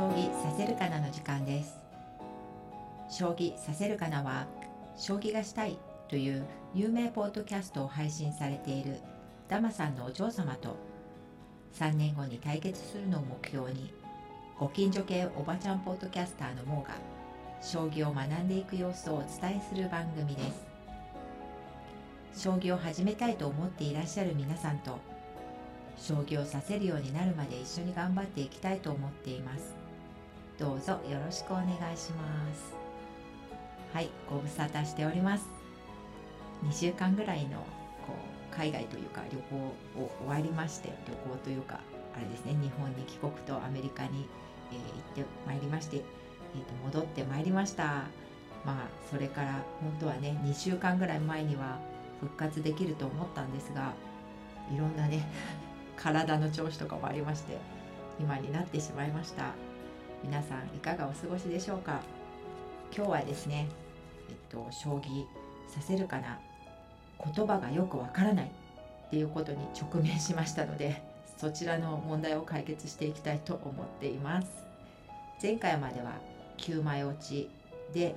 将棋させるかなの時間です。将棋させるかなは将棋がしたいという有名ポッドキャストを配信されているダマさんのお嬢様と3年後に対決するのを目標にご近所系おばちゃんポッドキャスターのモーが将棋を学んでいく様子をお伝えする番組です。将棋を始めたいと思っていらっしゃる皆さんと将棋を指せるようになるまで一緒に頑張っていきたいと思っています。どうぞよろしくお願いします。はいご無沙汰しております。2週間ぐらいのこう海外というか旅行を終わりまして旅行というかあれですね日本に帰国とアメリカに、えー、行ってまいりまして、えー、と戻ってまいりました。まあそれから本当はね2週間ぐらい前には復活できると思ったんですがいろんなね体の調子とかもありまして今になってしまいました。皆さんいかがお過ごしでしょうか？今日はですねえっと将棋させるかな言葉がよくわからないっていうことに直面しましたのでそちらの問題を解決していきたいと思っています。前回までは9枚落ちで、えっ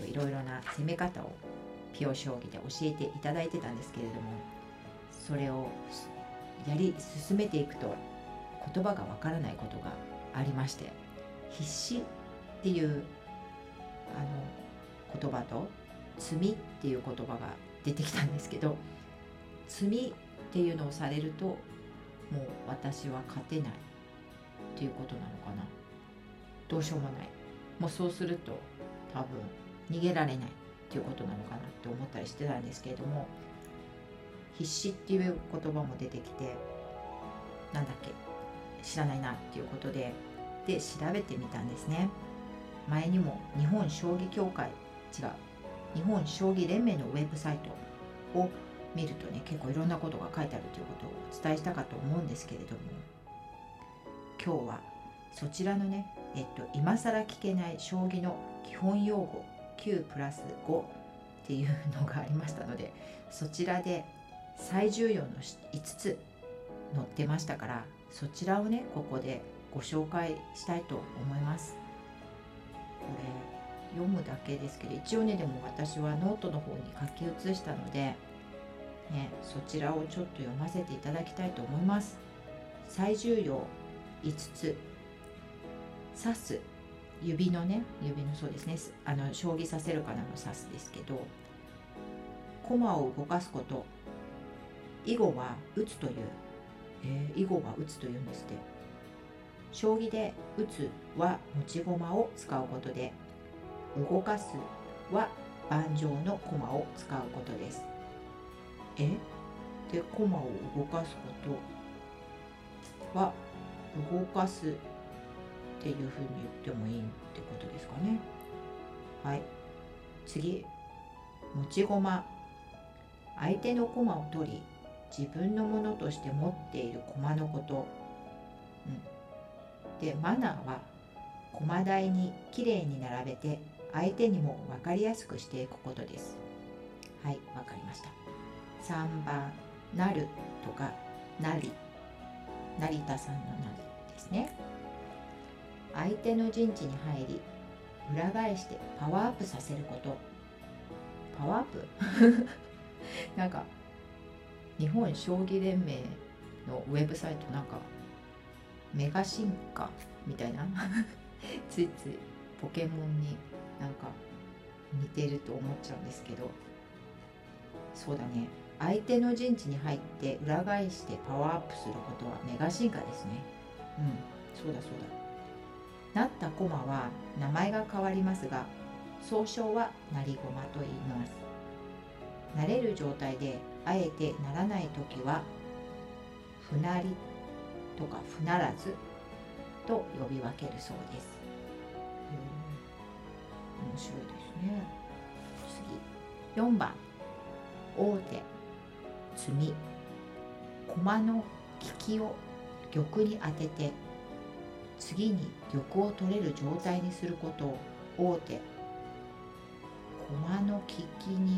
と、いろいろな攻め方をピオ将棋で教えていただいてたんですけれどもそれをやり進めていくと言葉がわからないことがありまして必死っていうあの言葉と罪っていう言葉が出てきたんですけど罪っていうのをされるともう私は勝てないっていうことなのかな。どうしようもない。もうそうすると多分逃げられないっていうことなのかなって思ったりしてたんですけれども必死っていう言葉も出てきてなんだっけ知らないなっていうことでで調べてみたんですね。前にも日本将棋協会違う日本将棋連盟のウェブサイトを見るとね結構いろんなことが書いてあるということをお伝えしたかと思うんですけれども今日はそちらのねえっと今更聞けない将棋の基本用語9プラス5っていうのがありましたのでそちらで最重要の5つ載ってましたからそちらをねここでご紹介したいと思います。これ読むだけですけど一応ねでも私はノートの方に書き写したので、ね、そちらをちょっと読ませていただきたいと思います。最重要5つ。指す。指のね指のそうですね。あの将棋させるかなの指すですけど駒を動かすこと。囲碁は打つという、えー、囲碁は打つというんですって。将棋で打つは持ち駒を使うことで動かすは盤上の駒を使うことです。え？で駒を動かすことは動かすっていうふうに言ってもいいってことですかね。はい。次。持ち駒。相手の駒を取り自分のものとして持っている駒のこと、うん、でマナーは駒台にきれいに並べて相手にも分かりやすくしていくことです。はい分かりました。3番なるとかなり。成田さんのなりですね。相手の陣地に入り裏返してパワーアップさせること。パワーアップ？なんか日本将棋連盟のウェブサイトなんかメガ進化みたいな？ついついポケモンになんか似てると思っちゃうんですけど。そうだね。相手の陣地に入って裏返してパワーアップすることはメガ進化ですね。うん。そうだそうだ。なった駒は名前が変わりますが総称は成り駒と言います。慣れる状態であえてならない時は不なりとか不ならずと呼び分けるそうです。面白いですね。次。4番。王手。詰み。駒の利きを玉に当てて次に玉を取れる状態にすることを王手。駒の利きに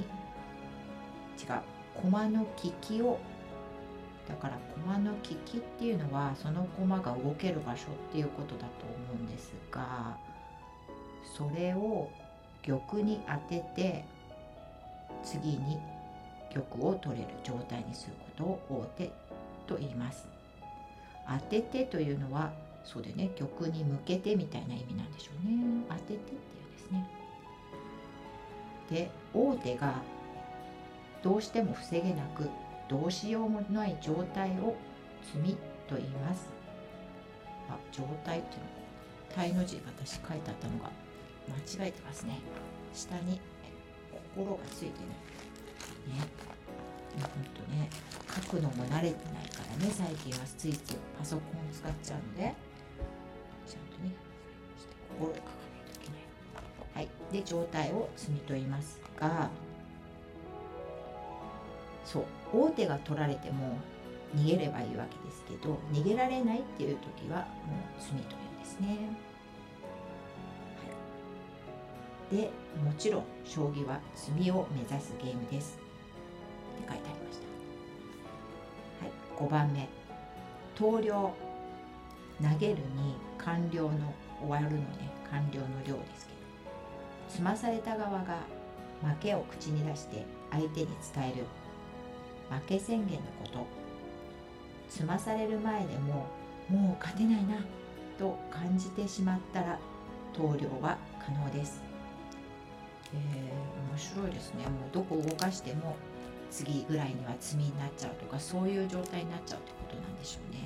違う。駒の利きをだから駒の利きっていうのはその駒が動ける場所っていうことだと思うんですがそれを玉に当てて次に玉を取れる状態にすることを王手と言います。当ててというのはそうでね玉に向けてみたいな意味なんでしょうね。当ててっていうんですね。で王手がどうしても防げなくどうしようもない状態を積みと言います。あ状態っていうの体の字私書いてあったのが間違えてますね。下に心がついてるね。ほんとね。書くのも慣れてないからね最近はついついパソコンを使っちゃうので。ちゃんとね心で書かないといけない。はい。で状態を積みと言いますがそう王手が取られても逃げればいいわけですけど逃げられないっていう時はもう詰みというんですね。はい、でもちろん将棋は詰みを目指すゲームです。って書いてありました。はい、5番目。投了。投げるに完了の終わるのね。完了の量ですけど。詰まされた側が負けを口に出して相手に伝える。負け宣言のこと。済まされる前でももう勝てないなと感じてしまったら投了は可能です、えー、面白いですね。もうどこ動かしても次ぐらいには罪になっちゃうとかそういう状態になっちゃうってことなんでしょうね。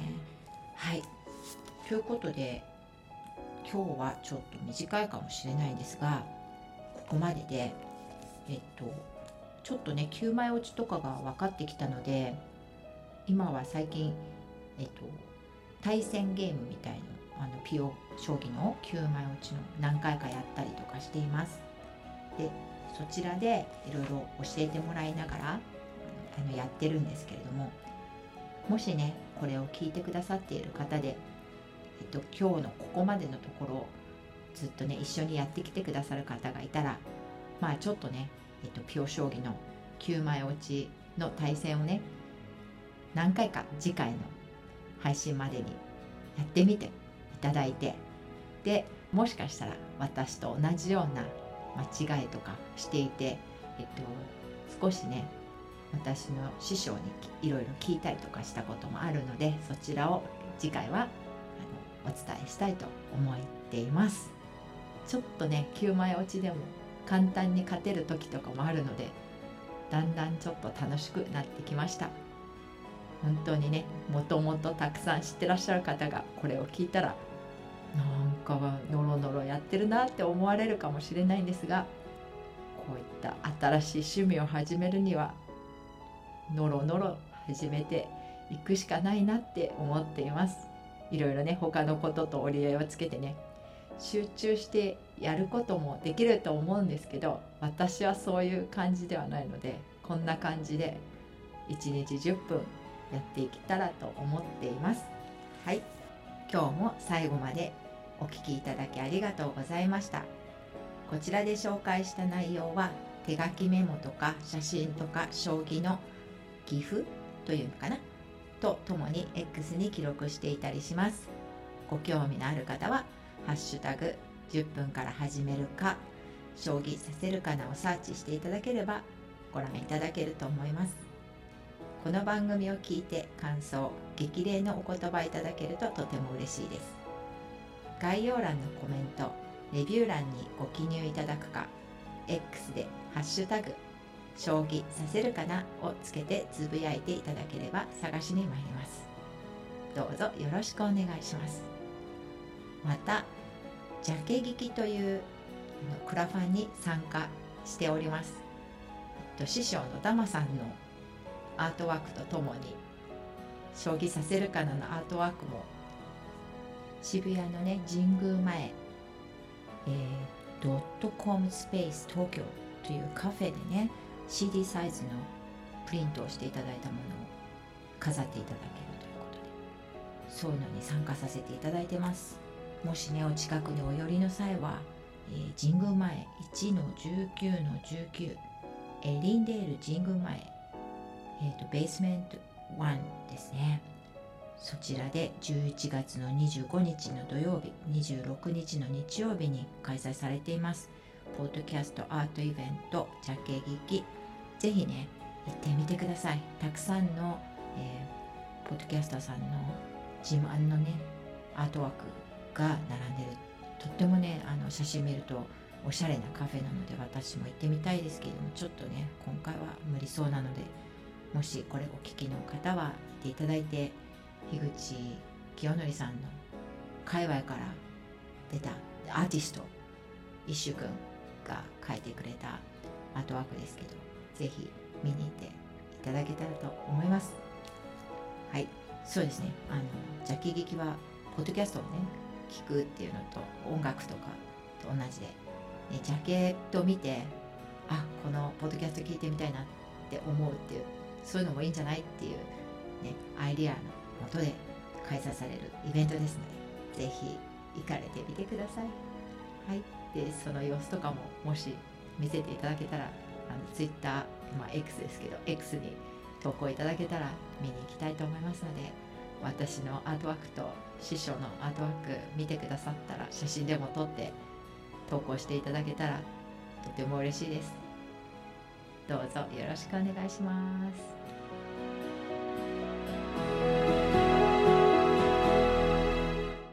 はい。ということで今日はちょっと短いかもしれないんですがここまででえっとちょっとね9枚落ちとかが分かってきたので今は最近、えっと、対戦ゲームみたいのあのピオ将棋の9枚落ちの何回かやったりとかしています。でそちらでいろいろ教えてもらいながらあのやってるんですけれどももしねこれを聞いてくださっている方で、えっと、今日のここまでのところずっとね一緒にやってきてくださる方がいたらまあちょっとねえっと、ピョ将棋の9枚落ちの対戦をね何回か次回の配信までにやってみていただいてでもしかしたら私と同じような間違いとかしていて、えっと、少しね私の師匠にいろいろ聞いたりとかしたこともあるのでそちらを次回はあのお伝えしたいと思っています。ちょっとね9枚落ちでも簡単に勝てる時とかもあるのでだんだんちょっと楽しくなってきました。本当にねもともとたくさん知ってらっしゃる方がこれを聞いたらなんかノロノロやってるなって思われるかもしれないんですがこういった新しい趣味を始めるにはノロノロ始めていくしかないなって思っています。いろいろね他のことと折り合いをつけてね集中してやることもできると思うんですけど私はそういう感じではないのでこんな感じで1日10分やっていけたらと思っています。はい。今日も最後までお聴きいただきありがとうございました。こちらで紹介した内容は手書きメモとか写真とか将棋の岐阜というのかな？とともに X に記録していたりします。ご興味のある方はハッシュタグ10分から始めるか将棋させるかなをサーチしていただければご覧いただけると思います。この番組を聞いて感想激励のお言葉いただけるととても嬉しいです。概要欄のコメントレビュー欄にご記入いただくか X で「ハッシュタグ将棋させるかな」をつけてつぶやいていただければ探しに参ります。どうぞよろしくお願いします。またジャケ聞きというクラファンに参加しております。師匠のダマさんのアートワークとともに将棋させるかなのアートワークも渋谷のね神宮前、えー、ドットコムスペース東京というカフェでね CD サイズのプリントをしていただいたものを飾っていただけるということでそういうのに参加させていただいてますもしねお近くにお寄りの際は、えー、神宮前1の19の19エリンデール神宮前、えーと、ベースメント1ですね。そちらで11月の25日の土曜日26日の日曜日に開催されています。ポッドキャストアートイベント茶系劇ぜひね行ってみてください。たくさんの、えー、ポッドキャスターさんの自慢のねアートワークが並んでる。とってもねあの写真見るとおしゃれなカフェなので私も行ってみたいですけれどもちょっとね今回は無理そうなのでもしこれお聞きの方は行っていただいて樋口清則さんの界隈から出たアーティスト一周君が書いてくれたアートワークですけどぜひ見に行っていただけたらと思います。はい。そうですね。あのジャケ劇はポッドキャストをね聞くっていうのと音楽とかと同じで、ね、ジャケット見てあこのポッドキャスト聞いてみたいなって思うっていうそういうのもいいんじゃないっていうねアイディアのもとで開催されるイベントですのでぜひ行かれてみてください。はい。でその様子とかももし見せていただけたらあの Twitter、まあ、X ですけど X に投稿いただけたら見に行きたいと思いますので私のアートワークと師匠のアートワーク見てくださったら写真でも撮って投稿していただけたらとても嬉しいです。どうぞよろしくお願いします。